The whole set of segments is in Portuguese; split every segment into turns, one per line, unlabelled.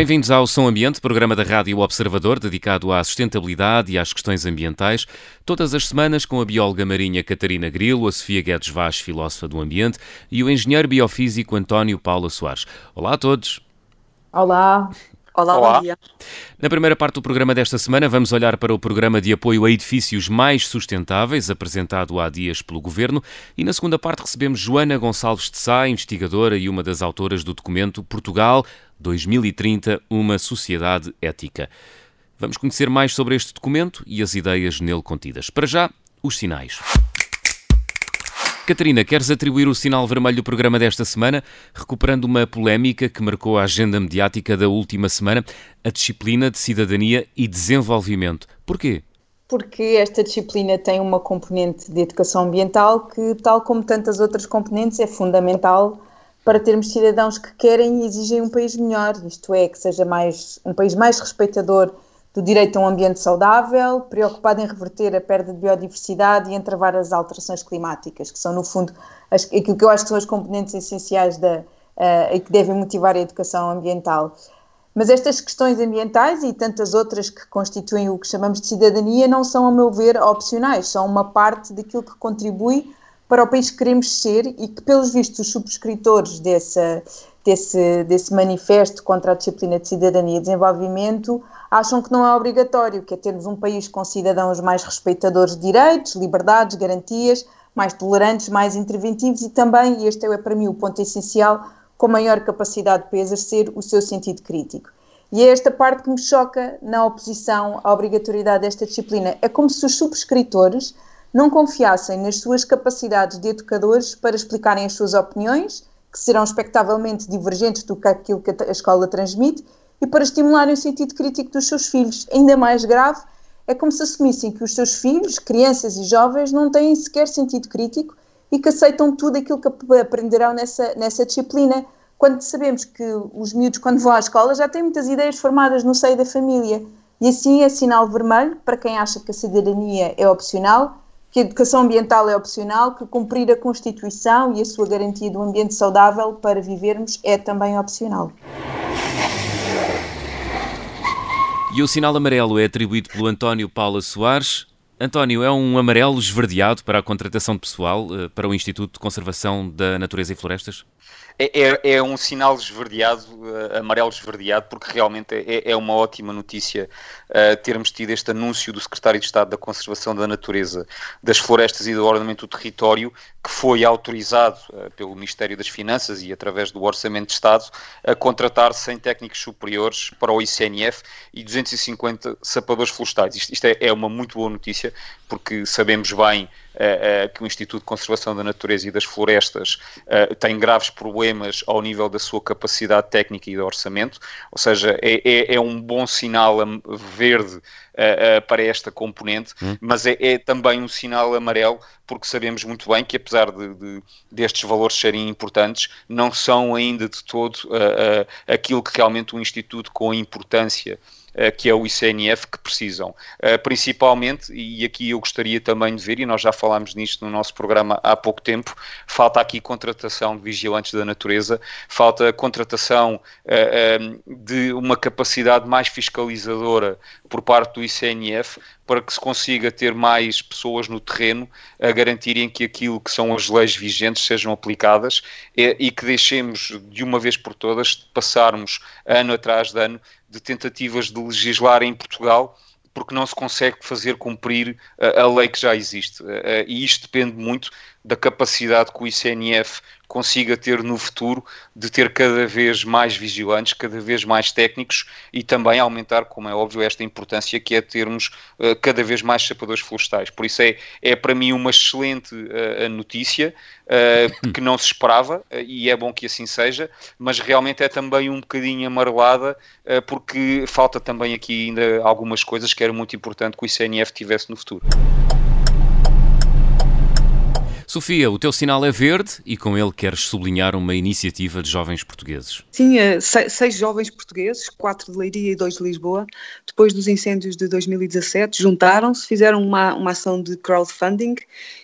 Bem-vindos ao Som Ambiente, programa da Rádio Observador dedicado à sustentabilidade e às questões ambientais. Todas as semanas com a bióloga marinha Catarina Grilo, a Sofia Guedes Vaz, filósofa do ambiente, e o engenheiro biofísico António Paulo Soares. Olá a todos.
Olá.
Olá, Olá, bom dia.
Na primeira parte do programa desta semana, vamos olhar para o programa de apoio a edifícios mais sustentáveis, apresentado há dias pelo Governo, e na segunda parte recebemos Joana Gonçalves de Sá, investigadora e uma das autoras do documento Portugal 2030, uma sociedade ética. Vamos conhecer mais sobre este documento e as ideias nele contidas. Para já, os sinais. Catarina, queres atribuir o sinal vermelho do programa desta semana, recuperando uma polémica que marcou a agenda mediática da última semana, a disciplina de cidadania e desenvolvimento. Porquê?
Porque esta disciplina tem uma componente de educação ambiental que, tal como tantas outras componentes, é fundamental para termos cidadãos que querem e exigem um país melhor, isto é, que seja mais um país mais respeitador do direito a um ambiente saudável, preocupado em reverter a perda de biodiversidade e em travar as alterações climáticas, que são, no fundo, as, aquilo que eu acho que são as componentes essenciais da, uh, e que devem motivar a educação ambiental. Mas estas questões ambientais e tantas outras que constituem o que chamamos de cidadania não são, a meu ver, opcionais, são uma parte daquilo que contribui para o país que queremos ser e que, pelos vistos, os subscritores dessa, desse, desse manifesto contra a disciplina de cidadania e desenvolvimento acham que não é obrigatório, que é termos um país com cidadãos mais respeitadores de direitos, liberdades, garantias, mais tolerantes, mais interventivos e também, e este é para mim o ponto essencial, com maior capacidade para exercer o seu sentido crítico. E é esta parte que me choca na oposição à obrigatoriedade desta disciplina. É como se os subscritores não confiassem nas suas capacidades de educadores para explicarem as suas opiniões, que serão expectavelmente divergentes do que aquilo que a escola transmite, e para estimularem o sentido crítico dos seus filhos. Ainda mais grave, é como se assumissem que os seus filhos, crianças e jovens, não têm sequer sentido crítico e que aceitam tudo aquilo que aprenderão nessa, nessa disciplina, quando sabemos que os miúdos, quando vão à escola, já têm muitas ideias formadas no seio da família. E assim é sinal vermelho para quem acha que a cidadania é opcional, que a educação ambiental é opcional, que cumprir a Constituição e a sua garantia de um ambiente saudável para vivermos é também opcional.
E o sinal amarelo é atribuído pelo António Paula Soares. António, é um amarelo esverdeado para a contratação de pessoal eh, para o Instituto de Conservação da Natureza e Florestas?
É, é, é, um sinal esverdeado, uh, amarelo esverdeado, porque realmente é, é uma ótima notícia uh, termos tido este anúncio do Secretário de Estado da Conservação da Natureza, das Florestas e do Ordenamento do Território, que foi autorizado uh, pelo Ministério das Finanças e através do Orçamento de Estado a contratar 100 técnicos superiores para o ICNF e 250 sapadores florestais. Isto, isto é, é uma muito boa notícia, porque sabemos bem uh, que o Instituto de Conservação da Natureza e das Florestas uh, tem graves problemas ao nível da sua capacidade técnica e de orçamento, ou seja, é, é, é um bom sinal verde Uh, uh, para esta componente, hum. mas é, é, também um sinal amarelo, porque sabemos muito bem que, apesar de, de destes valores serem importantes, não são ainda de todo uh, aquilo que realmente um Instituto com importância eh, que é o ICNF, que precisam. Eh, principalmente, e aqui eu gostaria também de ver, e nós já falámos nisto no nosso programa há pouco tempo, falta aqui contratação de vigilantes da natureza, falta contratação eh, de uma capacidade mais fiscalizadora por parte do ICNF para que se consiga ter mais pessoas no terreno a garantirem que aquilo que são as leis vigentes sejam aplicadas e, e que deixemos de uma vez por todas de passarmos ano atrás de ano de tentativas de legislar em Portugal porque não se consegue fazer cumprir a, lei que já existe. e isto depende muito da capacidade que o ICNF consiga ter no futuro de ter cada vez mais vigilantes, cada vez mais técnicos e também aumentar, como é óbvio, esta importância que é termos uh, cada vez mais sapadores florestais. Por isso é, é para mim uma excelente uh, notícia uh, que não se esperava e é bom que assim seja, mas realmente é também um bocadinho amarelada porque falta também aqui ainda algumas coisas que era muito importante que o ICNF tivesse no futuro.
Sofia, o teu sinal é verde e com ele queres sublinhar uma iniciativa de jovens portugueses.
Sim, eh, seis jovens portugueses, quatro de Leiria e dois de Lisboa, depois dos incêndios de 2017, juntaram-se, fizeram uma, uma ação de crowdfunding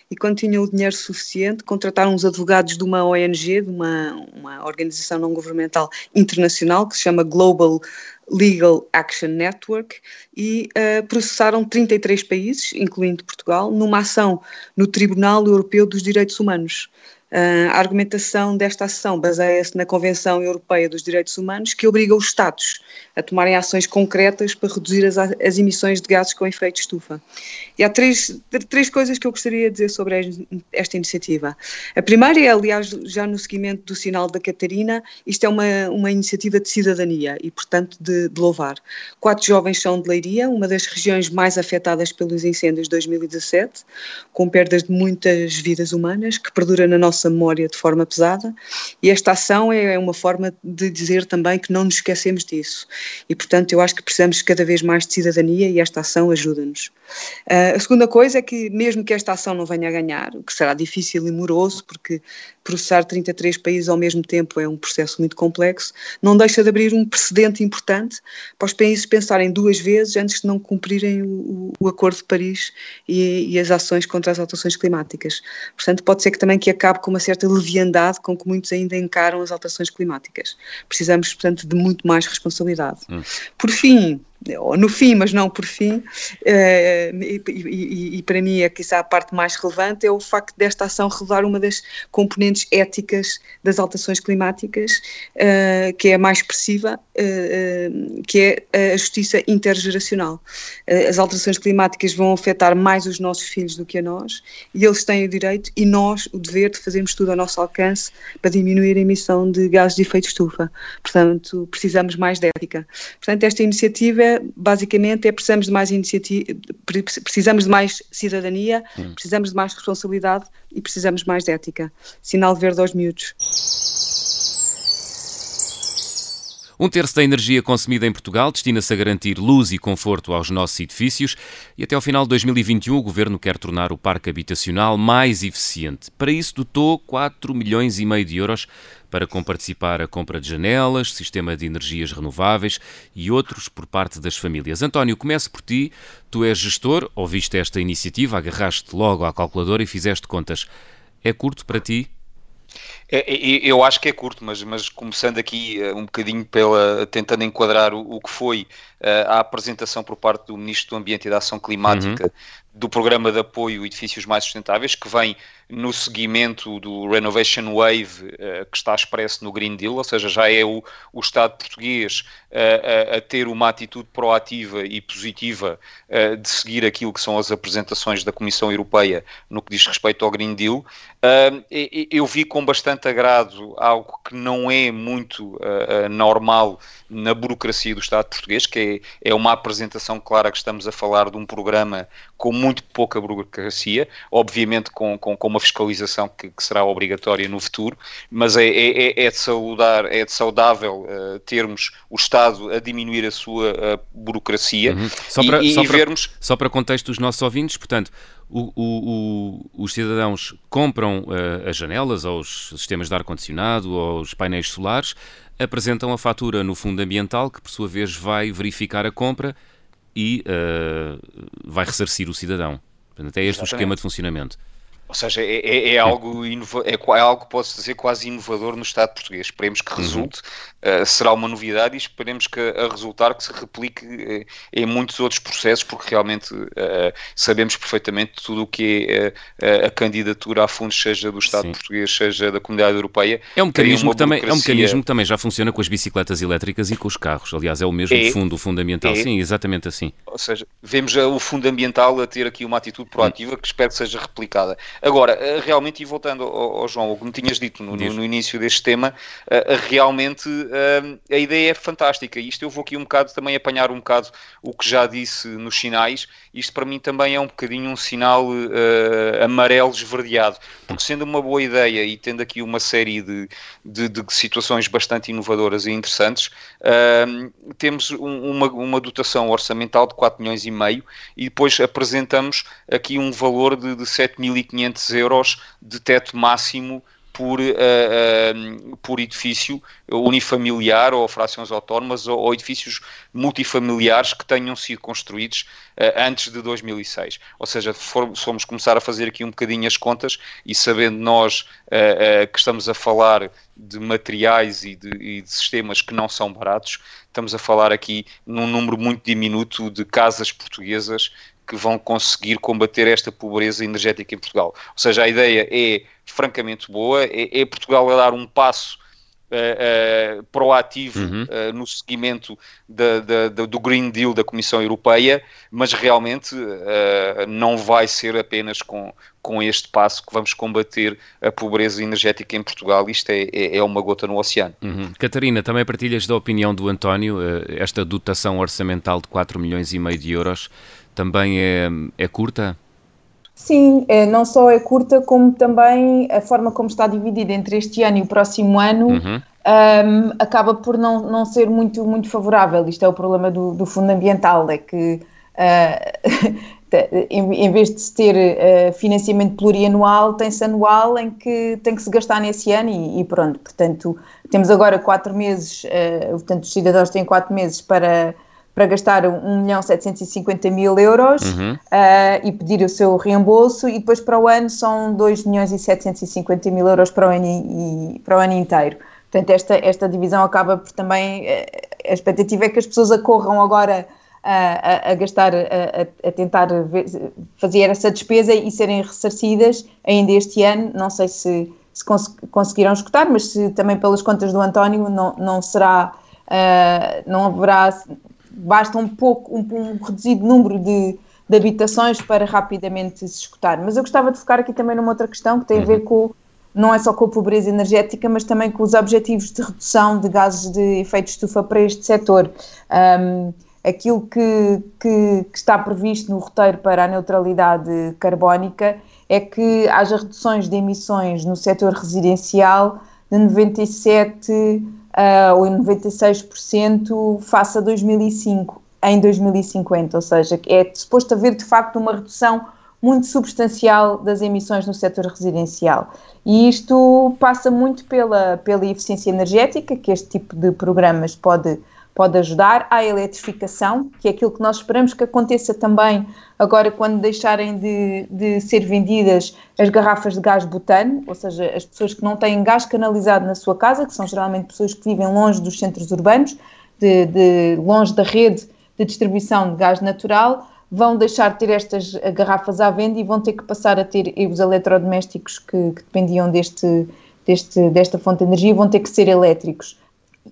e quando tinham o dinheiro suficiente, contrataram os advogados de uma ONG, de uma, uma organização não governamental internacional que se chama Global Legal Action Network e uh, processaram 33 países, incluindo Portugal, numa ação no Tribunal Europeu dos Direitos Humanos. A argumentação desta ação baseia-se na Convenção Europeia dos Direitos Humanos, que obriga os Estados a tomarem ações concretas para reduzir as, as emissões de gases com efeito estufa. E há três, três coisas que eu gostaria de dizer sobre esta iniciativa. A primeira é, aliás, já no seguimento do sinal da Catarina, isto é uma, uma iniciativa de cidadania e, portanto, de, de louvar. Quatro jovens são de Leiria, uma das regiões mais afetadas pelos incêndios de 2017, com perdas de muitas vidas humanas, que perdura na nossa nossa memória de forma pesada e esta ação é uma forma de dizer também que não nos esquecemos disso e portanto eu acho que precisamos cada vez mais de cidadania e esta ação ajuda-nos. Uh, a segunda coisa é que mesmo que esta ação não venha a ganhar, o que será difícil e moroso porque processar 33 países ao mesmo tempo é um processo muito complexo, não deixa de abrir um precedente importante para os países pensarem duas vezes antes de não cumprirem o, o Acordo de Paris e, e, as ações contra as alterações climáticas. Portanto, pode ser que também que acabe com uma certa leviandade com que muitos ainda encaram as alterações climáticas. Precisamos, portanto, de muito mais responsabilidade. Hum. Por fim, no fim, mas não por fim, eh, e, e, e, para mim é quizá a parte mais relevante, é o facto desta ação revelar uma das componentes éticas das alterações climáticas, eh, que é a mais expressiva, eh, que é a justiça intergeracional. As alterações climáticas vão afetar mais os nossos filhos do que a nós, e eles têm o direito e nós o dever de fazermos tudo ao nosso alcance para diminuir a emissão de gases de efeito estufa. Portanto, precisamos mais de ética. Portanto, esta iniciativa basicamente é precisamos de mais iniciativa, precisamos de mais cidadania, hum. precisamos de mais responsabilidade e precisamos mais de ética. Sinal verde aos miúdos.
Um terço da energia consumida em Portugal destina-se a garantir luz e conforto aos nossos edifícios e até ao final de 2021 o Governo quer tornar o parque habitacional mais eficiente. Para isso dotou 4 milhões e meio de euros para comparticipar a compra de janelas, sistema de energias renováveis e outros por parte das famílias. António, começo por ti. Tu és gestor, ouviste esta iniciativa, agarraste logo à calculadora e fizeste contas. É curto para ti
eu acho que é curto, mas, mas começando aqui uh, um bocadinho pela tentando enquadrar o, o que foi uh, a apresentação por parte do Ministro do Ambiente e da Ação Climática uhum. Do Programa de Apoio a Edifícios Mais Sustentáveis, que vem no seguimento do Renovation Wave uh, que está expresso no Green Deal, ou seja, já é o, o Estado português uh, a, a, ter uma atitude proativa e positiva uh, de seguir aquilo que são as apresentações da Comissão Europeia no que diz respeito ao Green Deal. eu vi com bastante agrado algo que não é muito normal na burocracia do Estado português, que é, é uma apresentação clara que estamos a falar de um programa com muito pouca burocracia, obviamente com, com, com uma fiscalização que, que, será obrigatória no futuro, mas é, é, é, é de, saudar, é de saudável uh, termos o Estado a diminuir a sua uh, burocracia
uhum. só para, e, só e para, vermos... Só para contexto dos nossos ouvintes, portanto, o, o, o, os cidadãos compram uh, as janelas, ou os sistemas de ar-condicionado, ou os painéis solares, apresentam a fatura no fundo ambiental, que por sua vez vai verificar a compra e uh, vai ressarcir o cidadão. Portanto, é este Exatamente. o esquema de funcionamento.
Ou seja, é, é, é algo inova, é, é, algo, posso dizer, quase inovador no Estado português. Esperemos que uhum. resulte. Uh, será uma novidade e esperemos que a resultar que se replique uh, em muitos outros processos, porque realmente uh, sabemos perfeitamente tudo o que é a candidatura a fundos, seja do Estado Sim. português, seja da Comunidade Europeia.
É um, mecanismo que também, é um mecanismo que também já funciona com as bicicletas elétricas e com os carros. Aliás, é o mesmo é, fundo, o fundo ambiental. É. Sim, exatamente assim.
Ou seja, vemos o fundo ambiental a ter aqui uma atitude proativa hum. que espero que seja replicada. Agora, realmente, e voltando ao, ao, João, o que me tinhas dito no, no, no início deste tema, realmente a ideia é fantástica. Isto eu vou aqui um bocado também apanhar um bocado o que já disse nos sinais. Isto para mim também é um bocadinho um sinal amarelo esverdeado, porque sendo uma boa ideia e tendo aqui uma série de, de, de situações bastante inovadoras e interessantes, temos um, uma, uma dotação orçamental de 4 milhões e meio e depois apresentamos aqui um valor de, de 7.500 euros de teto máximo por, uh, uh, por edifício unifamiliar ou frações autónomas ou, ou, edifícios multifamiliares que tenham sido construídos uh, antes de 2006. Ou seja, fomos começar a fazer aqui um bocadinho as contas e sabendo nós que estamos a falar de materiais e de, e de sistemas que não são baratos, estamos a falar aqui num número muito diminuto de casas portuguesas que vão conseguir combater esta pobreza energética em Portugal. Ou seja, a ideia é francamente boa, é, é Portugal a dar um passo uh, uh, proativo uhum. uh, no seguimento da, da, da, do Green Deal da Comissão Europeia, mas realmente não vai ser apenas com, com este passo que vamos combater a pobreza energética em Portugal. Isto é, é, é uma gota no oceano.
Uhum. Catarina, também partilhas da opinião do António, esta dotação orçamental de 4 milhões e meio de euros também é, é curta?
Sim, é, não só é curta, como também a forma como está dividida entre este ano e o próximo ano uhum. um, acaba por não, não ser muito, muito favorável. Isto é o problema do, do fundo ambiental, é que uh, em, em, vez de se ter uh, financiamento plurianual, tem-se anual em que tem que se gastar nesse ano e, e pronto. Portanto, temos agora quatro meses, uh, portanto, os cidadãos têm quatro meses para para gastar 1 milhão 750 mil euros uhum. uh, e pedir o seu reembolso e depois para o ano são 2 milhões e 750 mil euros para o ano, e, para o ano inteiro. Portanto, esta, esta divisão acaba por também, uh, a expectativa é que as pessoas acorram agora a, a, a gastar, a, a, tentar ver, fazer essa despesa e serem ressarcidas ainda este ano, não sei se, se cons conseguirão escutar, mas se também pelas contas do António não, não será, uh, não haverá basta um pouco, um, um reduzido número de, de, habitações para rapidamente se escutar. Mas eu gostava de focar aqui também numa outra questão que tem a ver uhum. com, não é só com a pobreza energética, mas também com os objetivos de redução de gases de efeito de estufa para este setor. Um, aquilo que, que, que, está previsto no roteiro para a neutralidade carbónica é que haja reduções de emissões no setor residencial de 97 uh, ou em 96% face a 2005, em 2050, ou seja, é suposto haver de facto uma redução muito substancial das emissões no setor residencial. E isto passa muito pela, pela eficiência energética, que este tipo de programas pode pode ajudar à eletrificação, que é aquilo que nós esperamos que aconteça também agora quando deixarem de, de ser vendidas as garrafas de gás butano, ou seja, as pessoas que não têm gás canalizado na sua casa, que são geralmente pessoas que vivem longe dos centros urbanos, de, de longe da rede de distribuição de gás natural, vão deixar de ter estas garrafas à venda e vão ter que passar a ter os eletrodomésticos que, que dependiam deste, deste, desta fonte de energia vão ter que ser elétricos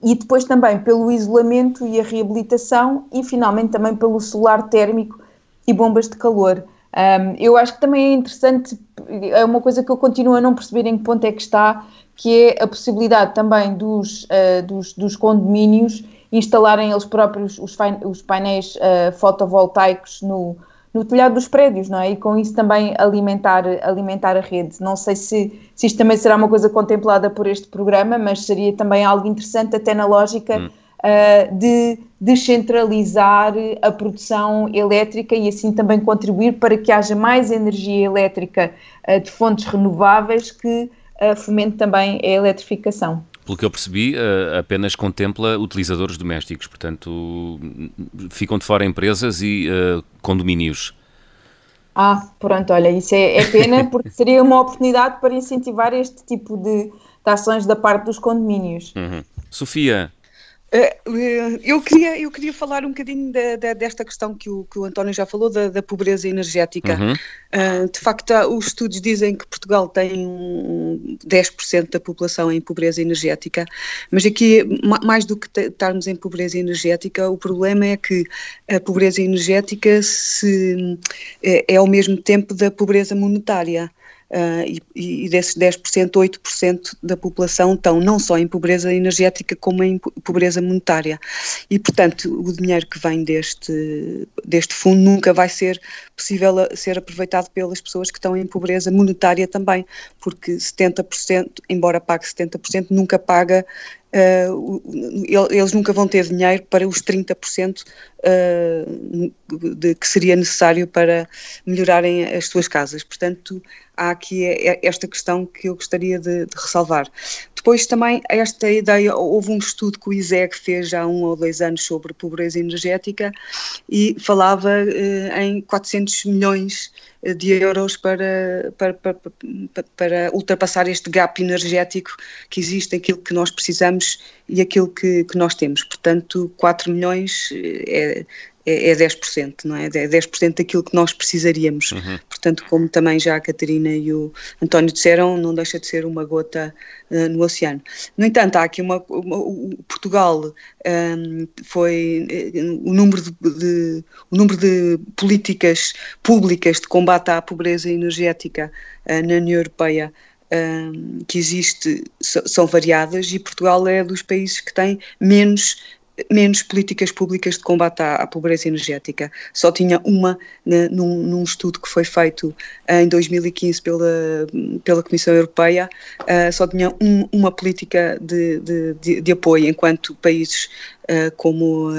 e depois também pelo isolamento e a reabilitação e finalmente também pelo solar térmico e bombas de calor. Um, eu acho que também é interessante, é uma coisa que eu continuo a não perceber em que ponto é que está, que é a possibilidade também dos, uh, dos, dos, condomínios instalarem eles próprios os, os painéis uh, fotovoltaicos no, no telhado dos prédios, não é? E com isso também alimentar, alimentar a rede. Não sei se, se isto também será uma coisa contemplada por este programa, mas seria também algo interessante, até na lógica hum. uh, de descentralizar a produção elétrica e assim também contribuir para que haja mais energia elétrica uh, de fontes renováveis que uh, fomente também a eletrificação
pelo que eu percebi, uh, apenas contempla utilizadores domésticos, portanto, ficam de fora empresas e uh, condomínios.
Ah, pronto, olha, isso é, é pena porque seria uma oportunidade para incentivar este tipo de, de ações da parte dos condomínios.
Uhum. Sofia,
eh, eh, eu queria, eu queria falar um bocadinho de, de, desta questão que o, que o António já falou, da, da pobreza energética. Uhum. Uh, de facto, os estudos dizem que Portugal tem 10% da população em pobreza energética, mas aqui, mais do que estarmos em pobreza energética, o problema é que a pobreza energética se, é, é ao mesmo tempo da pobreza monetária. Uh, e, desses 10%, 8% da população estão não só em pobreza energética como em pobreza monetária. E, portanto, o dinheiro que vem deste, deste fundo nunca vai ser possível ser aproveitado pelas pessoas que estão em pobreza monetária também, porque 70%, embora pague 70%, nunca paga Uh, eles nunca vão ter dinheiro para os 30% uh, de, que seria necessário para melhorarem as suas casas. Portanto, há aqui é, é esta questão que eu gostaria de, de, ressalvar. Depois também esta ideia, houve um estudo que o ISEG fez há um ou dois anos sobre pobreza energética e falava uh, em 400 milhões de euros para, para, para, para, ultrapassar este gap energético que existe, aquilo que nós precisamos e aquilo que, que nós temos. Portanto, 4 milhões é, é, é 10%, não é? É 10% daquilo que nós precisaríamos. Uhum. Portanto, como também já a Catarina e o António disseram, não deixa de ser uma gota uh, no oceano. No entanto, há aqui uma. uma o Portugal um, foi. Uh, o, número de, de, o número de políticas públicas de combate à pobreza energética uh, na União Europeia que existe são variadas e Portugal é dos países que tem menos menos políticas públicas de combate à, à pobreza energética. Só tinha uma né, num, num, estudo que foi feito em 2015 pela, pela Comissão Europeia, uh, só tinha um, uma política de, de, de, de, apoio, enquanto países como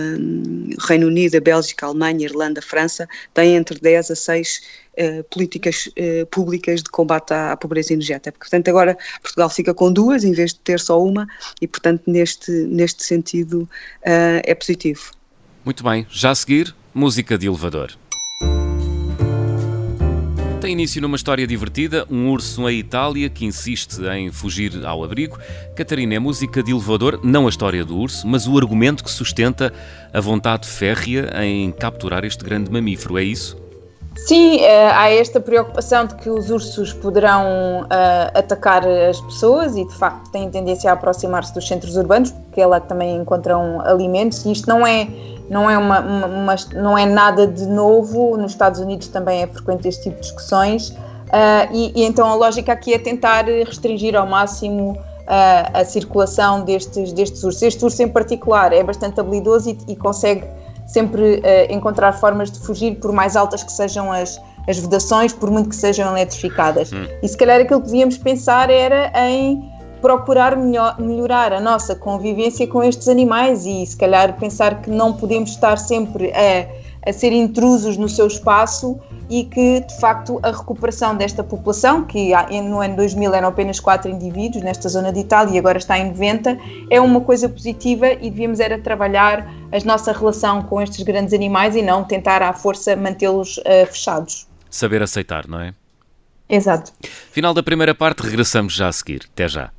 Reino Unido, a Bélgica, a Alemanha, a Irlanda, a França têm entre 10 a 6 Uh, políticas uh, públicas de combate à, pobreza energética. Portanto, agora Portugal fica com duas em vez de ter só uma e, portanto, neste, neste sentido é positivo.
Muito bem. Já a seguir, música de elevador. Tem início numa história divertida, um urso em Itália que insiste em fugir ao abrigo. Catarina, é música de elevador, não a história do urso, mas o argumento que sustenta a vontade férrea em capturar este grande mamífero, é isso?
Sim, eh, há esta preocupação de que os ursos poderão uh, atacar as pessoas e de facto têm tendência a aproximar-se dos centros urbanos, porque é lá que também encontram alimentos, e isto não é, não é, uma, uma, uma, não é nada de novo, nos Estados Unidos também é frequente este tipo de discussões, uh, e, e, então a lógica aqui é tentar restringir ao máximo uh, a circulação destes, destes ursos. Este urso em particular é bastante habilidoso e, e consegue sempre uh, encontrar formas de fugir, por mais altas que sejam as, as vedações, por muito que sejam eletrificadas. Hum. E se calhar aquilo que devíamos pensar era em procurar melhor, melhorar a nossa convivência com estes animais e se calhar pensar que não podemos estar sempre a a ser intrusos no seu espaço e que, de facto, a recuperação desta população, que no ano 2000 eram apenas 4 indivíduos nesta zona de Itália e agora está em 90, é uma coisa positiva e devíamos era trabalhar a nossa relação com estes grandes animais e não tentar à força mantê-los uh, fechados.
Saber aceitar, não é?
Exato.
Final da primeira parte, regressamos já a seguir. Até já.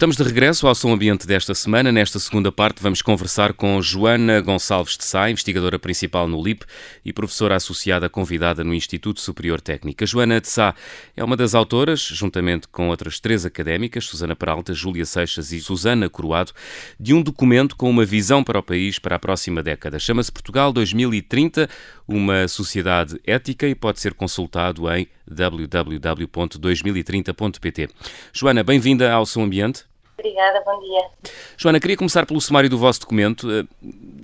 Estamos de regresso ao Som Ambiente desta semana. Nesta segunda parte vamos conversar com Joana Gonçalves de Sá, investigadora principal no LIP e professora associada convidada no Instituto Superior Técnico. A Joana de Sá é uma das autoras, juntamente com outras três académicas, Susana Peralta, Júlia Seixas e Susana Coroado, de um documento com uma visão para o país para a próxima década. Chama-se Portugal 2030, uma sociedade ética e pode ser consultado em www.2030.pt. Joana, bem-vinda ao Som Ambiente.
Obrigada, bom dia.
Joana, queria começar pelo sumário do vosso documento. Uh,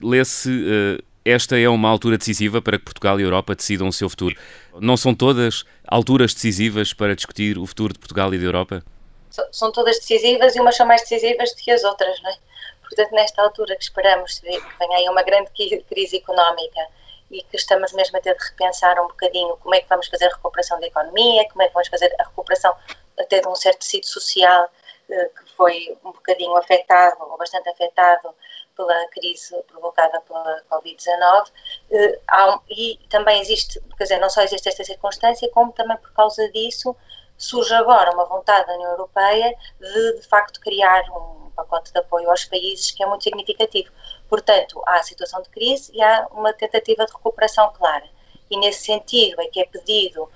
Lê-se. Uh, esta é uma altura decisiva para que Portugal e a Europa decidam o seu futuro. Não são todas alturas decisivas para discutir o futuro de Portugal e da Europa?
São todas decisivas e umas são mais decisivas do que as outras, não é? Portanto, nesta altura que esperamos que venha aí uma grande crise económica e que estamos mesmo a ter de repensar um bocadinho como é que vamos fazer a recuperação da economia, como é que vamos fazer a recuperação até de um certo tecido social eh, que foi um bocadinho afetado, ou bastante afetado, pela crise provocada pela Covid-19, eh, e também existe, quer dizer, não só existe esta circunstância, como também por causa disso surge agora uma vontade da União Europeia de, de facto, criar um pacote de apoio aos países que é muito significativo. Portanto, há a situação de crise e há uma tentativa de recuperação clara. E nesse sentido é que é pedido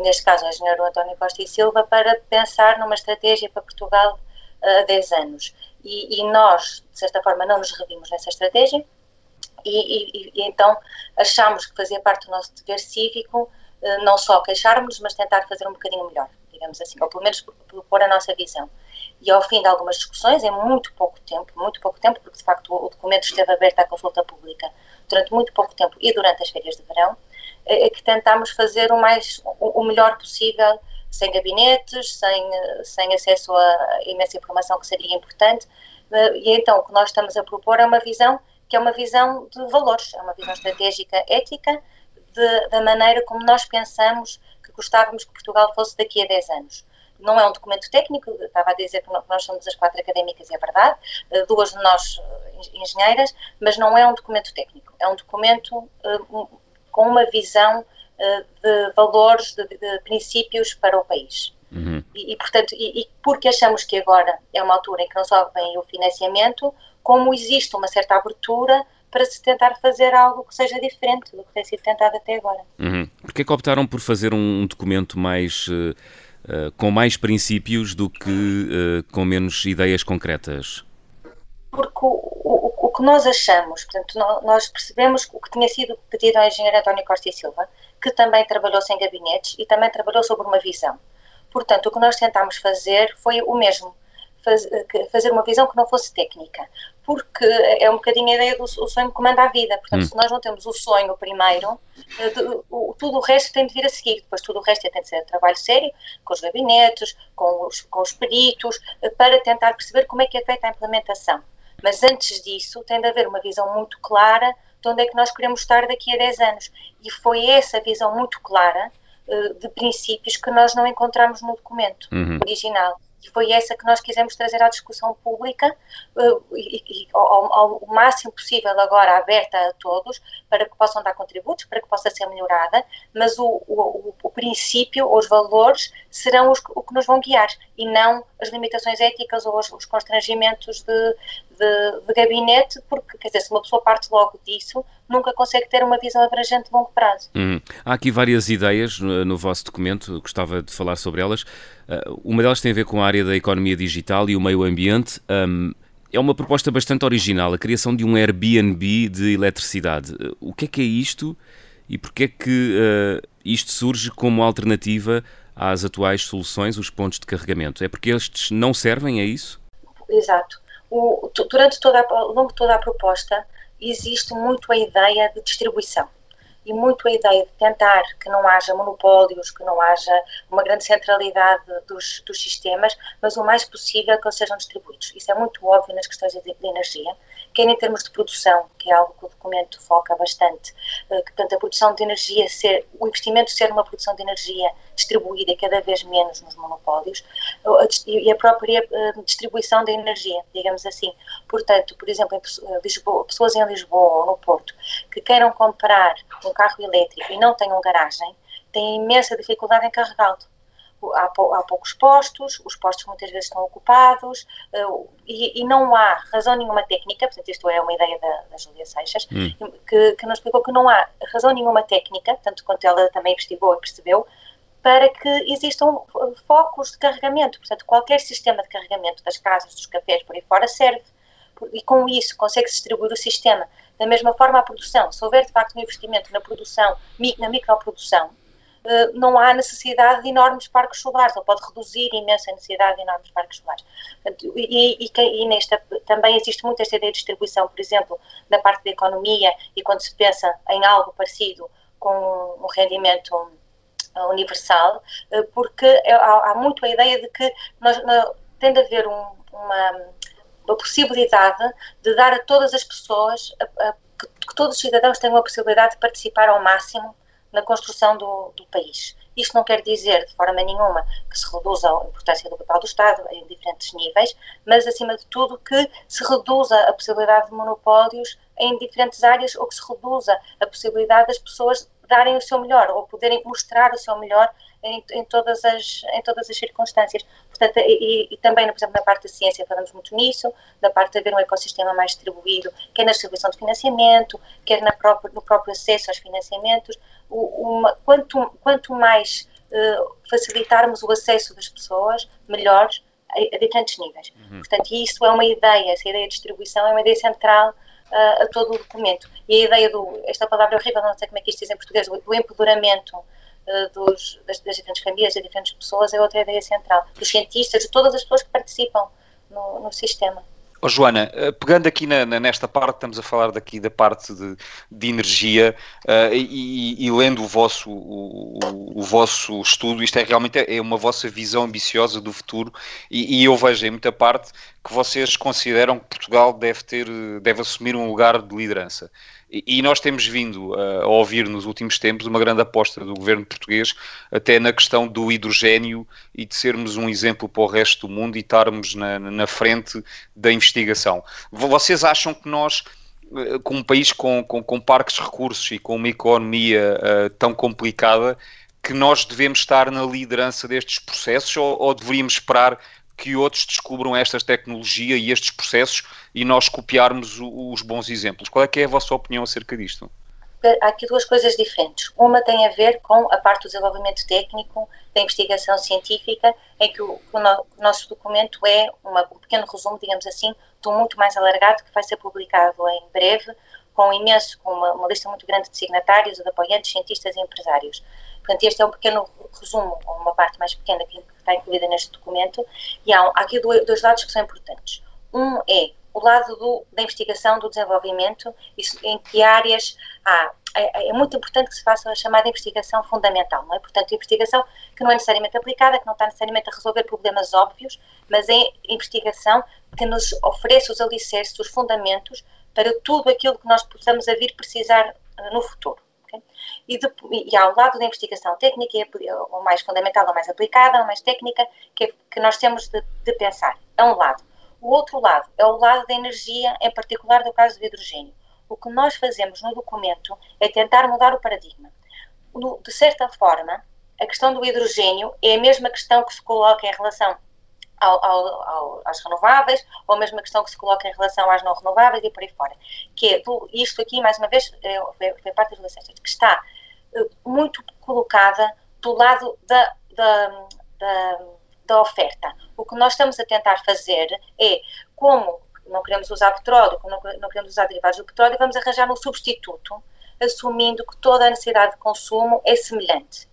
neste caso o engenheiro António Costa e Silva, para pensar numa estratégia para Portugal há 10 anos. E, e, nós, de certa forma, não nos revimos nessa estratégia e, e, e então achámos que fazia parte do nosso dever cívico eh, não só queixarmos, mas tentar fazer um bocadinho melhor, digamos assim, ou pelo menos propor a nossa visão. E ao fim de algumas discussões, em muito pouco tempo, muito pouco tempo, porque de facto o documento esteve aberto à consulta pública durante muito pouco tempo e durante as férias de verão, é, é que tentámos fazer o, mais, o melhor possível, sem gabinetes, sem, sem acesso a imensa informação que seria importante. Eh, e então o que nós estamos a propor é uma visão que é uma visão de valores, é uma visão estratégica ética de, da maneira como nós pensamos que gostávamos que Portugal fosse daqui a 10 anos. Não é um documento técnico, estava a dizer que nós somos as quatro académicas, e é verdade, eh, duas de nós eh, engenheiras, mas não é um documento técnico, é um documento com uma visão de valores, de, de, princípios para o país. Uhum. E, e, portanto, e, e, porque achamos que agora é uma altura em que não só vem o financiamento, como existe uma certa abertura para se tentar fazer algo que seja diferente do que tem sido tentado até agora.
Uhum. Porquê é que optaram por fazer um, documento mais... Uh, uh, com mais princípios do que uh, com menos ideias concretas?
Porque o, o, o que nós achamos, portanto, nós percebemos o que tinha sido pedido ao engenheiro António Costa e Silva, que também trabalhou sem gabinetes e também trabalhou sobre uma visão. Portanto, o que nós tentámos fazer foi o mesmo, fazer uma visão que não fosse técnica, porque é um bocadinho a ideia do sonho que comanda a vida. Portanto, hum. se nós não temos o sonho primeiro, eh, tudo o resto tem de vir a seguir. Depois, tudo o resto tem de ser trabalho sério, com os gabinetes, com os, com os peritos, eh, para tentar perceber como é que é feita a implementação. Mas antes disso, tem de haver uma visão muito clara de onde é que nós queremos estar daqui a 10 anos. E foi essa visão muito clara uh, de princípios que nós não encontramos no documento uhum. original e foi essa que nós quisemos trazer à discussão pública uh, e, e ao, ao, máximo possível agora aberta a todos para que possam dar contributos, para que possa ser melhorada, mas o, o, o princípio, os valores serão os, o que nos vão guiar e não as limitações éticas ou os, os constrangimentos de, de, de, gabinete, porque, quer dizer, se uma pessoa parte logo disso, nunca consegue ter uma visão abrangente de longo prazo.
Hum. Há aqui várias ideias no, no, vosso documento, gostava de falar sobre elas. Uh, uma delas tem a ver com a área da economia digital e o meio ambiente. Um, é uma proposta bastante original, a criação de um Airbnb de eletricidade. Uh, o que é que é isto e porquê é que uh, isto surge como alternativa às atuais soluções, os pontos de carregamento? É porque estes não servem, é isso?
Exato o, durante toda a, ao longo de toda a proposta existe muito a ideia de distribuição e muito a ideia de tentar que não haja monopólios, que não haja uma grande centralidade dos, dos sistemas, mas o mais possível que eles sejam distribuídos. Isso é muito óbvio nas questões de, de energia, quer em termos de produção, que é algo que o documento foca bastante, eh, que portanto a produção de energia ser, o investimento ser uma produção de energia distribuída e cada vez menos nos monopólios, e a própria eh, distribuição da energia, digamos assim. Portanto, por exemplo, em Lisboa, pessoas em Lisboa ou no Porto que queiram comprar um carro elétrico e não tenham garagem, têm imensa dificuldade em carregá-lo há, há, poucos postos, os postos muitas vezes estão ocupados uh, e, e, não há razão nenhuma técnica, portanto isto é uma ideia da, da Júlia Seixas, hum. que, que nos explicou que não há razão nenhuma técnica, tanto quanto ela também investigou e percebeu, para que existam focos de carregamento, portanto qualquer sistema de carregamento das casas, dos cafés, por aí fora serve e com isso consegue-se distribuir o sistema. Da mesma forma a produção, se houver de facto um investimento na produção, na microprodução, eh, não há necessidade de enormes parques solares, ou pode reduzir imensa necessidade de enormes parques solares. E, e, e nesta, também existe muito esta ideia de distribuição, por exemplo, na parte da economia, e quando se pensa em algo parecido com um rendimento universal, eh, porque é, há, há muito a ideia de que nós, tem de haver um, uma, uma, possibilidade de dar a todas as pessoas, a, a, que, que todos os cidadãos tenham a possibilidade de participar ao máximo na construção do, do país. Isto não quer dizer, de forma nenhuma, que se reduza a importância do papel do Estado em diferentes níveis, mas, acima de tudo, que se reduza a possibilidade de monopólios em diferentes áreas ou que se reduza a possibilidade das pessoas darem o seu melhor ou poderem mostrar o seu melhor em, em, todas, as, em todas as circunstâncias. Portanto, e, e, também, por exemplo, na parte da ciência falamos muito nisso, da parte de haver um ecossistema mais distribuído, quer na distribuição de financiamento, quer na própria, no próprio acesso aos financiamentos. O, uma, quanto, quanto mais uh, facilitarmos o acesso das pessoas melhores a, a diferentes níveis. Uhum. Portanto, isso é uma ideia, essa ideia de distribuição é uma ideia central uh, a todo o documento. E a ideia do, esta palavra é horrível, não sei como é que isto diz em português, do empoderamento uh, dos, das, das, diferentes famílias, das diferentes pessoas, é outra ideia central. Dos cientistas, de todas as pessoas que participam no, no sistema.
Oh, Joana, eh, pegando aqui na, nesta parte, estamos a falar daqui da parte de, de energia uh, e, e, lendo o vosso, o, o, vosso estudo, isto é realmente é uma vossa visão ambiciosa do futuro e, e, eu vejo em muita parte que vocês consideram que Portugal deve ter, deve assumir um lugar de liderança. E, nós temos vindo a ouvir nos últimos tempos uma grande aposta do governo português até na questão do hidrogênio e de sermos um exemplo para o resto do mundo e estarmos na, na frente da investigação. Vocês acham que nós eh, com um país com, com, com parques recursos e com uma economia uh, tão complicada, que nós devemos estar na liderança destes processos ou, ou deveríamos esperar que outros descubram esta tecnologia e estes processos e nós copiarmos o, os bons exemplos. Qual é é a vossa opinião acerca disto?
Há aqui duas coisas diferentes. Uma tem a ver com a parte do desenvolvimento técnico, da investigação científica, em que o, o, no, o nosso documento é uma, um pequeno resumo, digamos assim, um muito mais alargado que vai ser publicado em breve, com imenso, com uma, uma lista muito grande de signatários, de apoiantes, cientistas e empresários. Portanto, este é um pequeno resumo, uma parte mais pequena que está incluída neste documento, e há, há aqui dois lados que são importantes. Um é o lado do, da investigação, do desenvolvimento, isso, em que áreas há. É, é, muito importante que se faça a chamada investigação fundamental, não é? Portanto, investigação que não é necessariamente aplicada, que não está necessariamente a resolver problemas óbvios, mas é investigação que nos oferece os alicerces, os fundamentos para tudo aquilo que nós possamos a vir precisar eh, no futuro. E, de, e ao lado da investigação técnica, é ou mais fundamental, ou mais aplicada, ou mais técnica, que, é, que nós temos de, de pensar. É um lado. O outro lado é o lado da energia, em particular do caso do hidrogênio. O que nós fazemos no documento é tentar mudar o paradigma. De certa forma, a questão do hidrogênio é a mesma questão que se coloca em relação ao, ao, ao, às renováveis, ou a mesma questão que se coloca em relação às não renováveis e por aí fora. Que é, do, isto aqui, mais uma vez, é, foi parte das relações, que está uh, muito colocada do lado da, da, da, da oferta. O que nós estamos a tentar fazer é, como não queremos usar petróleo, como não, queremos usar derivados do petróleo, vamos arranjar um substituto, assumindo que toda a necessidade de consumo é semelhante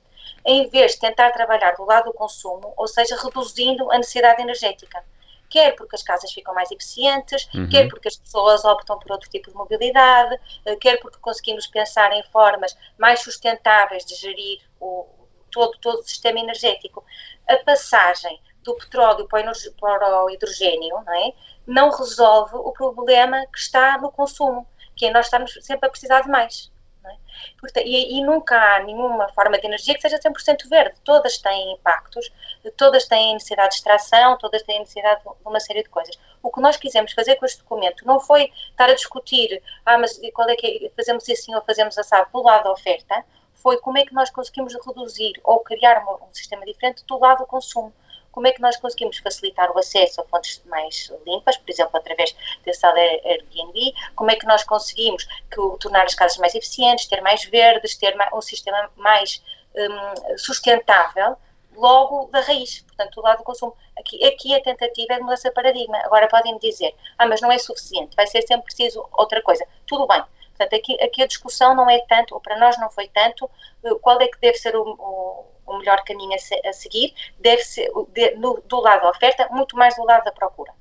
em vez de tentar trabalhar do lado do consumo, ou seja, reduzindo a necessidade energética. Quer porque as casas ficam mais eficientes, uhum. quer porque as pessoas optam por outro tipo de mobilidade, eh, quer porque conseguimos pensar em formas mais sustentáveis de gerir o, todo, todo o sistema energético. A passagem do petróleo para o hidrogênio não, é? não resolve o problema que está no consumo, que é nós estamos sempre a precisar de mais. É? E, e, nunca há nenhuma forma de energia que seja 100% verde. Todas têm impactos, todas têm necessidade de extração, todas têm necessidade de uma série de coisas. O que nós quisemos fazer com este documento não foi estar a discutir, ah, mas qual é que é, fazemos assim ou fazemos assado do lado da oferta, foi como é que nós conseguimos reduzir ou criar um, um sistema diferente do lado do consumo como é que nós conseguimos facilitar o acesso a fontes mais limpas, por exemplo, através sala Airbnb, como é que nós conseguimos que, tornar as casas mais eficientes, ter mais verdes, ter um sistema mais um, sustentável, logo da raiz, portanto, do lado do consumo. Aqui, aqui a tentativa é de mudança de paradigma. Agora podem dizer, ah, mas não é suficiente, vai ser sempre preciso outra coisa. Tudo bem. Portanto, aqui, aqui a discussão não é tanto, ou para nós não foi tanto, eh, qual é que deve ser o, o o melhor caminho a, se, a seguir deve ser de, no, do lado da oferta, muito mais do lado da procura.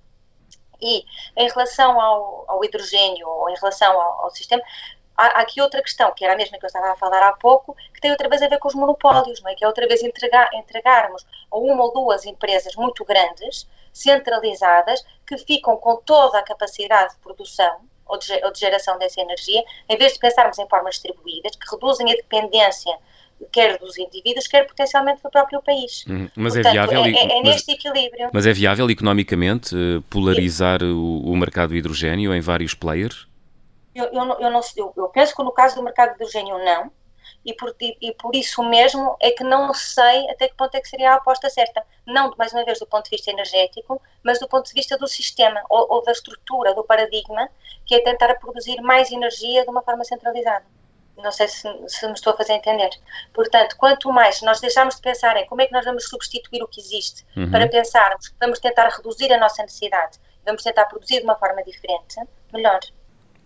E em relação ao, ao hidrogênio ou em relação ao, ao sistema, há, aqui outra questão, que era a mesma que eu estava a falar há pouco, que tem outra vez a ver com os monopólios, não é? que é outra vez entregar, entregarmos a uma ou duas empresas muito grandes, centralizadas, que ficam com toda a capacidade de produção ou de, ou de geração dessa energia, em vez de pensarmos em formas distribuídas, que reduzem a dependência quer dos indivíduos, quer potencialmente do próprio país.
Uhum. Mas é Portanto, é viável.
É, é, é neste equilíbrio.
Mas é viável economicamente eh, polarizar o, o, mercado de hidrogênio em vários players?
Eu, eu, eu, não, eu, eu penso que no caso do mercado de hidrogênio, não. E por, e, e por, isso mesmo é que não sei até que ponto é que seria a aposta certa. Não, mais uma vez, do ponto de vista energético, mas do ponto de vista do sistema ou, ou da estrutura, do paradigma, que é tentar produzir mais energia de uma forma centralizada Não sei se, se, me estou a fazer entender. Portanto, quanto mais nós deixarmos de pensar em como é que nós vamos substituir o que existe uhum. para pensarmos que vamos tentar reduzir a nossa necessidade, vamos tentar produzir de uma forma diferente, melhor.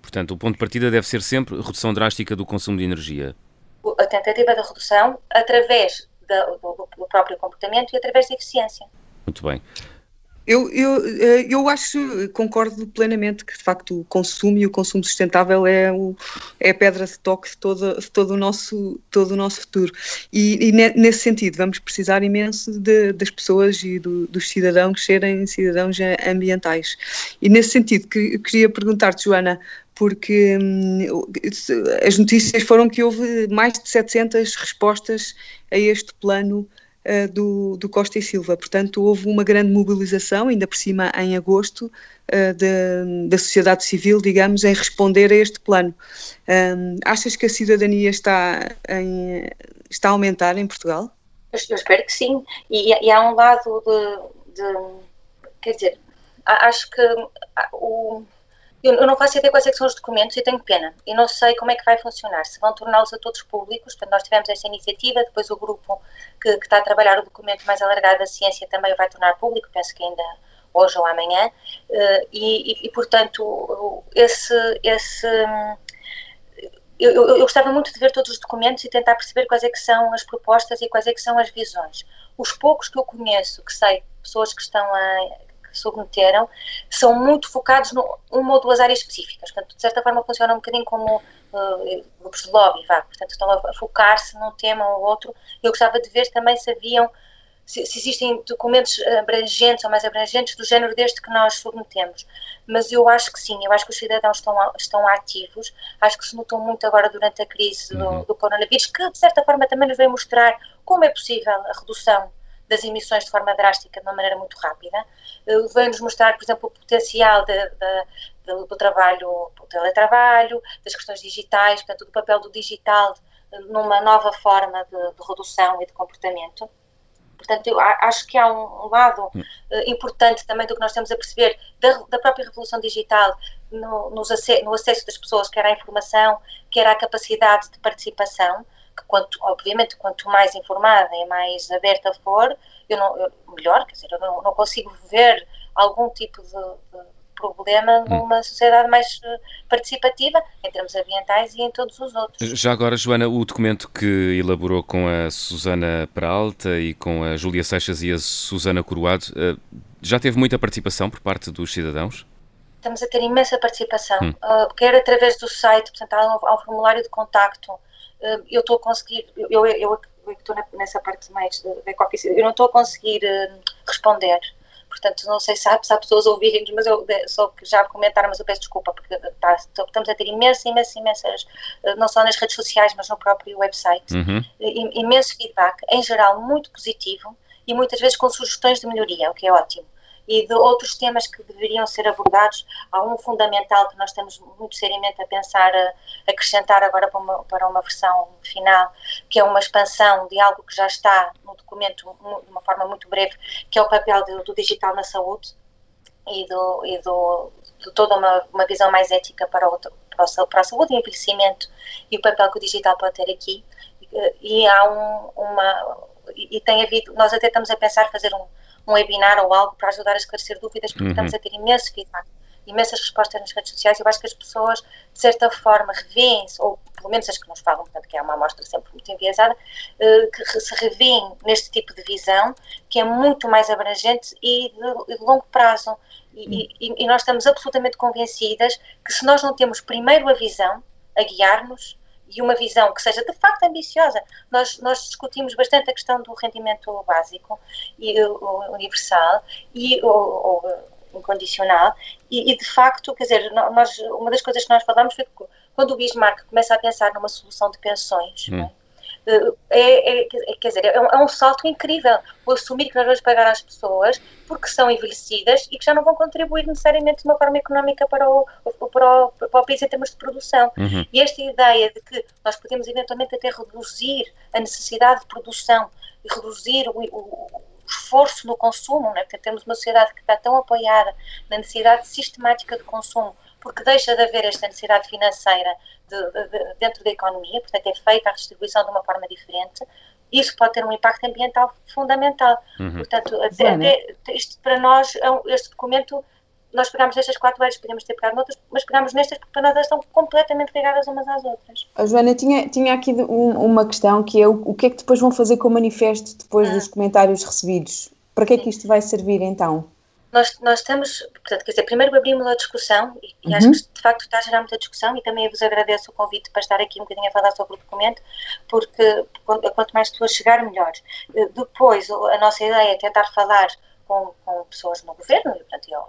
Portanto, o ponto de partida deve ser sempre redução drástica do consumo de energia.
A tentativa da redução através do, do próprio comportamento e através da eficiência.
Muito bem.
Eu, eu, eh, eu acho, concordo plenamente que de facto o consumo e o consumo sustentável é, o, é a pedra de toque de todo, de todo, o, nosso, todo o nosso futuro. E, e nesse sentido, vamos precisar imenso de, das pessoas e do, dos cidadãos serem cidadãos ambientais. E nesse sentido, que, queria perguntar-te, Joana, porque hum, as notícias foram que houve mais de 700 respostas a este plano uh, do, do, Costa e Silva. Portanto, houve uma grande mobilização, ainda por cima em agosto, uh, de, da sociedade civil, digamos, em responder a este plano. Um, achas que a cidadania está, em, está a aumentar em Portugal?
Eu, espero que sim. E, e, há um lado de, de quer dizer, acho que o eu, não faço ideia quais é são os documentos e tenho pena. E não sei como é que vai funcionar. Se vão torná-los a todos públicos, portanto, nós tivemos esta iniciativa, depois o grupo que, que está a trabalhar o documento mais alargado da ciência também vai tornar público, penso que ainda hoje ou amanhã, uh, e, e, e, portanto, esse, esse eu, eu, eu, gostava muito de ver todos os documentos e tentar perceber quais é que são as propostas e quais é que são as visões. Os poucos que eu conheço, que sei, pessoas que estão a, submeteram, são muito focados numa ou duas áreas específicas. Portanto, de certa forma, funcionam um bocadinho como uh, grupos de lobby, vá. Portanto, estão a focar-se num tema ou outro. Eu gostava de ver também se haviam se, se, existem documentos abrangentes ou mais abrangentes do género deste que nós submetemos. Mas eu acho que sim, eu acho que os cidadãos estão, estão ativos, acho que se notou muito agora durante a crise do, uhum. do coronavírus, que de certa forma também nos veio mostrar como é possível a redução das emissões de forma drástica, de uma maneira muito rápida. Uh, Veio-nos mostrar, por exemplo, o potencial de, de, do, do trabalho, do teletrabalho, das questões digitais, portanto, do papel do digital numa nova forma de, de redução e de comportamento. Portanto, eu acho que há um lado uh, importante também do que nós estamos a perceber da, da própria revolução digital no, no, acesso das pessoas, quer à informação, quer à capacidade de participação que quanto, obviamente, quanto mais informada e mais aberta for, eu não, eu, melhor, quer dizer, eu não, não, consigo ver algum tipo de, de problema hum. numa sociedade mais eh, participativa, em termos ambientais e em todos os outros.
Já agora, Joana, o documento que elaborou com a Susana Peralta e com a Júlia Seixas e a Susana Coroado, eh, já teve muita participação por parte dos cidadãos?
Estamos a ter imensa participação, hum. uh, quer através do site, portanto há um, há um formulário de contacto eu estou a conseguir, eu, eu, eu, estou nessa parte mais da back eu não estou a conseguir uh, responder. Portanto, não sei se há, se há pessoas a ouvirem mas eu só que já comentaram, mas eu peço desculpa, porque tá, estamos a ter imensas, imensas, imensas, não só nas redes sociais, mas no próprio website, uhum. imenso feedback, em geral muito positivo e muitas vezes com sugestões de melhoria, o que é ótimo e de outros temas que deveriam ser abordados. Há um fundamental que nós estamos muito seriamente a pensar a acrescentar agora para uma, para uma versão final, que é uma expansão de algo que já está no documento de uma forma muito breve, que é o papel do, do digital na saúde e, do, e do, de toda uma, uma visão mais ética para, o, para, a saúde e envelhecimento e o papel que o digital pode ter aqui. E, e há um, uma. E, e tem havido, nós até estamos a pensar fazer um, um webinar ou algo para ajudar a esclarecer dúvidas, porque uhum. estamos a ter imenso feedback, imensas respostas nas redes sociais. Eu acho que as pessoas, de certa forma, revêem-se, ou pelo menos as que nos falam, portanto, que é uma amostra sempre muito enviesada, uh, que se revêem neste tipo de visão, que é muito mais abrangente e de, de longo prazo. E, e, e nós estamos absolutamente convencidas que se nós não temos primeiro a visão a guiar-nos, e uma visão que seja de facto ambiciosa. Nós, nós discutimos bastante a questão do rendimento básico e universal e o, incondicional e, e, de facto, quer dizer, nós, uma das coisas que nós falamos foi que quando o Bismarck começa a pensar numa solução de pensões, hum. é? É, é, quer dizer, é um, é um, salto incrível o assumir que nós vamos pagar às pessoas porque são envelhecidas e que já não vão contribuir necessariamente de uma forma económica para o, para o, para o país em termos de produção. Uhum. E esta ideia de que nós podemos eventualmente até reduzir a necessidade de produção e reduzir o, o esforço no consumo, né? porque temos uma sociedade que está tão apoiada na necessidade sistemática de consumo porque deixa de haver esta necessidade financeira de, de, de, dentro da economia, portanto é feita a distribuição de uma forma diferente, isso pode ter um impacto ambiental fundamental. Uhum. Portanto, até, até, isto para nós, é este documento, nós pegamos nestas quatro áreas, podemos ter pegado noutras, mas pegamos nestas porque para nós elas estão completamente ligadas umas às outras.
A Joana, tinha, tinha aqui um, uma questão que é o, o que é que depois vão fazer com o manifesto depois ah. dos comentários recebidos? Para que é que isto vai servir então?
Nós, nós estamos, portanto, quer dizer, primeiro abrimos a discussão e, e uhum. acho que de facto está a gerar muita discussão e também vos agradeço o convite para estar aqui um bocadinho a falar sobre o documento, porque quanto mais pessoas chegar, melhor. Eh, depois, a nossa ideia é tentar falar com, com pessoas no governo, e portanto, eu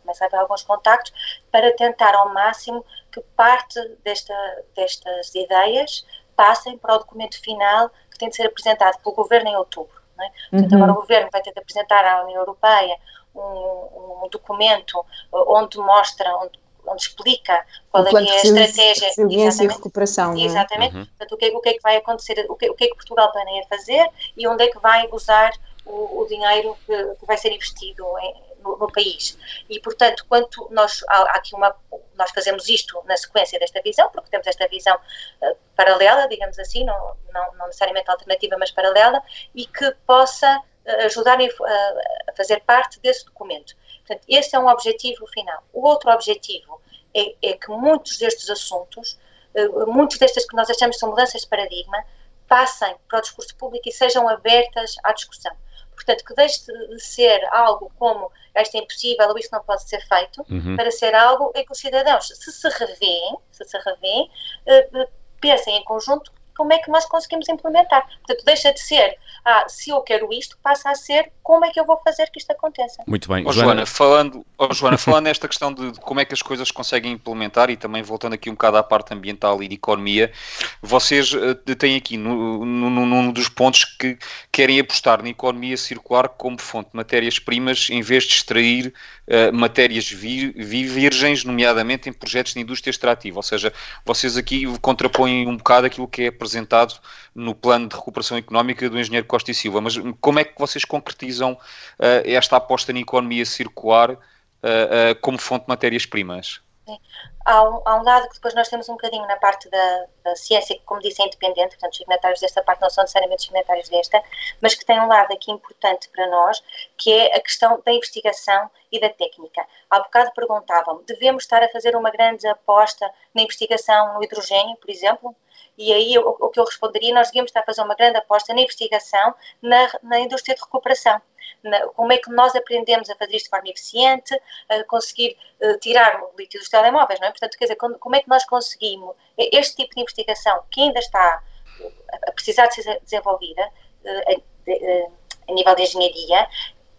começo a ter alguns contactos, para tentar ao máximo que parte desta, destas ideias passem para o documento final que tem de ser apresentado pelo governo em outubro. É? Portanto, uhum. agora o governo vai ter de apresentar à União Europeia um, um documento onde mostra, onde, onde explica qual é, é a estratégia.
Resiliência e recuperação.
É? Exatamente. Uhum. Portanto, o que, é, o que é que vai acontecer, o que, o que é que Portugal planeia fazer e onde é que vai usar o, o dinheiro que, que, vai ser investido em, no, no, país. E, portanto, quanto nós, há, há, aqui uma, nós fazemos isto na sequência desta visão, porque temos esta visão uh, paralela, digamos assim, não, não, não necessariamente alternativa, mas paralela, e que possa ajudarem a fazer parte desse documento. Portanto, esse é um objetivo final. O outro objetivo é, é que muitos destes assuntos, eh, muitas destas que nós achamos são mudanças de paradigma, passem para o discurso público e sejam abertas à discussão. Portanto, que deixe de ser algo como isto é impossível ou isto não pode ser feito, uhum. para ser algo em que os cidadãos, se se revêem, se se revêem, uh, pensem em conjunto como é que nós conseguimos implementar. Portanto, deixa de ser, ah, se eu quero isto, passa a ser como é que eu vou fazer que isto aconteça.
Muito bem.
Oh, Joana, Joana, falando, oh, Joana, falando nesta questão de, de, como é que as coisas conseguem implementar e também voltando aqui um bocado à parte ambiental e de economia, vocês uh, têm aqui no, no, num dos pontos que querem apostar na economia circular como fonte de matérias-primas em vez de extrair uh, matérias vi, virgens, nomeadamente em projetos de indústria extrativa. Ou seja, vocês aqui contrapõem um bocado aquilo que é apresentado no plano de recuperação económica do engenheiro Costa e Silva. Mas como é que vocês concretizam uh, esta aposta na economia circular uh, uh, como fonte de matérias-primas?
Há um, há um, lado que depois nós temos um bocadinho na parte da, da, ciência, que, como disse, é independente, portanto, os signatários desta parte não são necessariamente signatários desta, mas que tem um lado aqui importante para nós, que é a questão da investigação e da técnica. Há bocado perguntavam devemos estar a fazer uma grande aposta na investigação no hidrogênio, por exemplo? E aí o, o que eu responderia, nós devíamos estar a fazer uma grande aposta na investigação na, na indústria de recuperação. Como é que nós aprendemos a fazer isto de forma eficiente, a conseguir uh, tirar o lítio dos telemóveis, não é? Portanto, quer dizer, como, é que nós conseguimos este tipo de investigação que ainda está a precisar de ser desenvolvida uh, a nível de engenharia,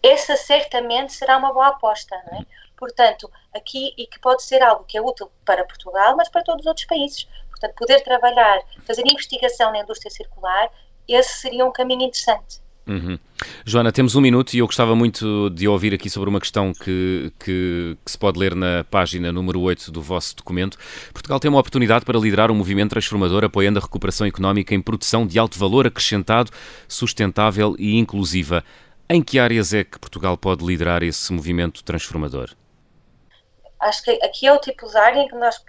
essa certamente será uma boa aposta, não é? Portanto, aqui, e que pode ser algo que é útil para Portugal, mas para todos os outros países. Portanto, poder trabalhar, fazer investigação na indústria circular, esse seria um caminho interessante.
Uhum. Joana, temos um minuto e eu gostava muito de ouvir aqui sobre uma questão que, que, que, se pode ler na página número 8 do vosso documento. Portugal tem uma oportunidade para liderar um movimento transformador apoiando a recuperação económica em produção de alto valor acrescentado, sustentável e inclusiva. Em que áreas é que Portugal pode liderar esse movimento transformador?
Acho que aqui é o tipo de área em que nós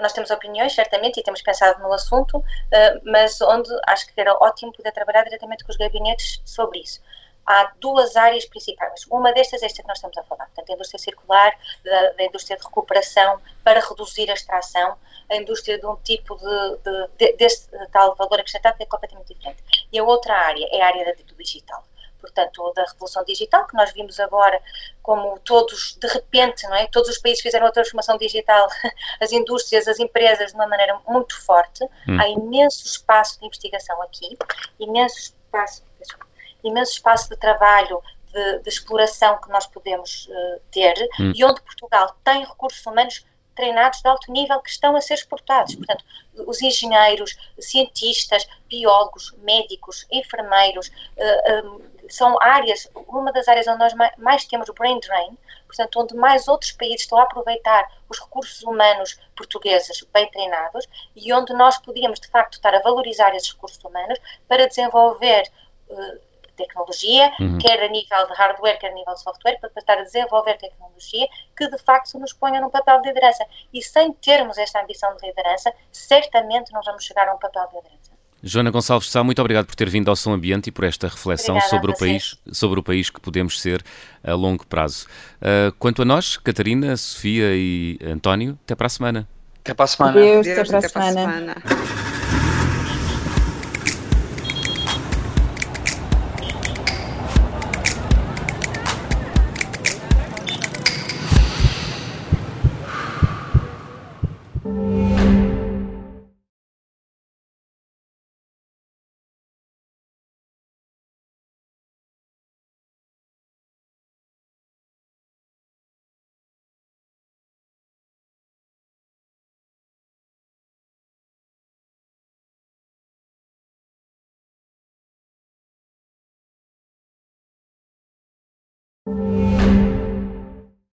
nós temos opiniões, certamente, e temos pensado no assunto, uh, mas onde acho que era ótimo poder trabalhar diretamente com os gabinetes sobre isso. Há duas áreas principais. Uma destas é esta que nós estamos a falar, portanto, a indústria circular, da, da indústria de recuperação para reduzir a extração, a indústria de um tipo de, de, de desse tal valor acrescentado que é completamente diferente. E a outra área é a área do digital portanto, da revolução digital, que nós vimos agora como todos, de repente, não é? Todos os países fizeram a transformação digital, as indústrias, as empresas, de uma maneira muito forte. Hum. Há imenso espaço de investigação aqui, imenso espaço, imenso espaço de trabalho, de, de exploração que nós podemos uh, ter hum. e onde Portugal tem recursos humanos treinados de alto nível que estão a ser exportados. Portanto, os engenheiros, cientistas, biólogos, médicos, enfermeiros, uh, um, são áreas, uma das áreas onde nós mais temos o brain drain, portanto, onde mais outros países estão a aproveitar os recursos humanos portugueses bem treinados e onde nós podíamos, de facto, estar a valorizar esses recursos humanos para desenvolver uh, tecnologia, uhum. quer a nível de hardware, quer a nível de software, para estar a desenvolver tecnologia que de facto nos ponha num papel de liderança. E sem termos esta ambição de liderança, certamente não vamos chegar a um papel de liderança.
Joana Gonçalves Sá, muito obrigado por ter vindo ao Som Ambiente e por esta reflexão sobre o, país, sobre o país que podemos ser a longo prazo. Uh, quanto a nós, Catarina, Sofia e António, até para a semana.
Até para a semana.
Deus, até, para, até a para a semana.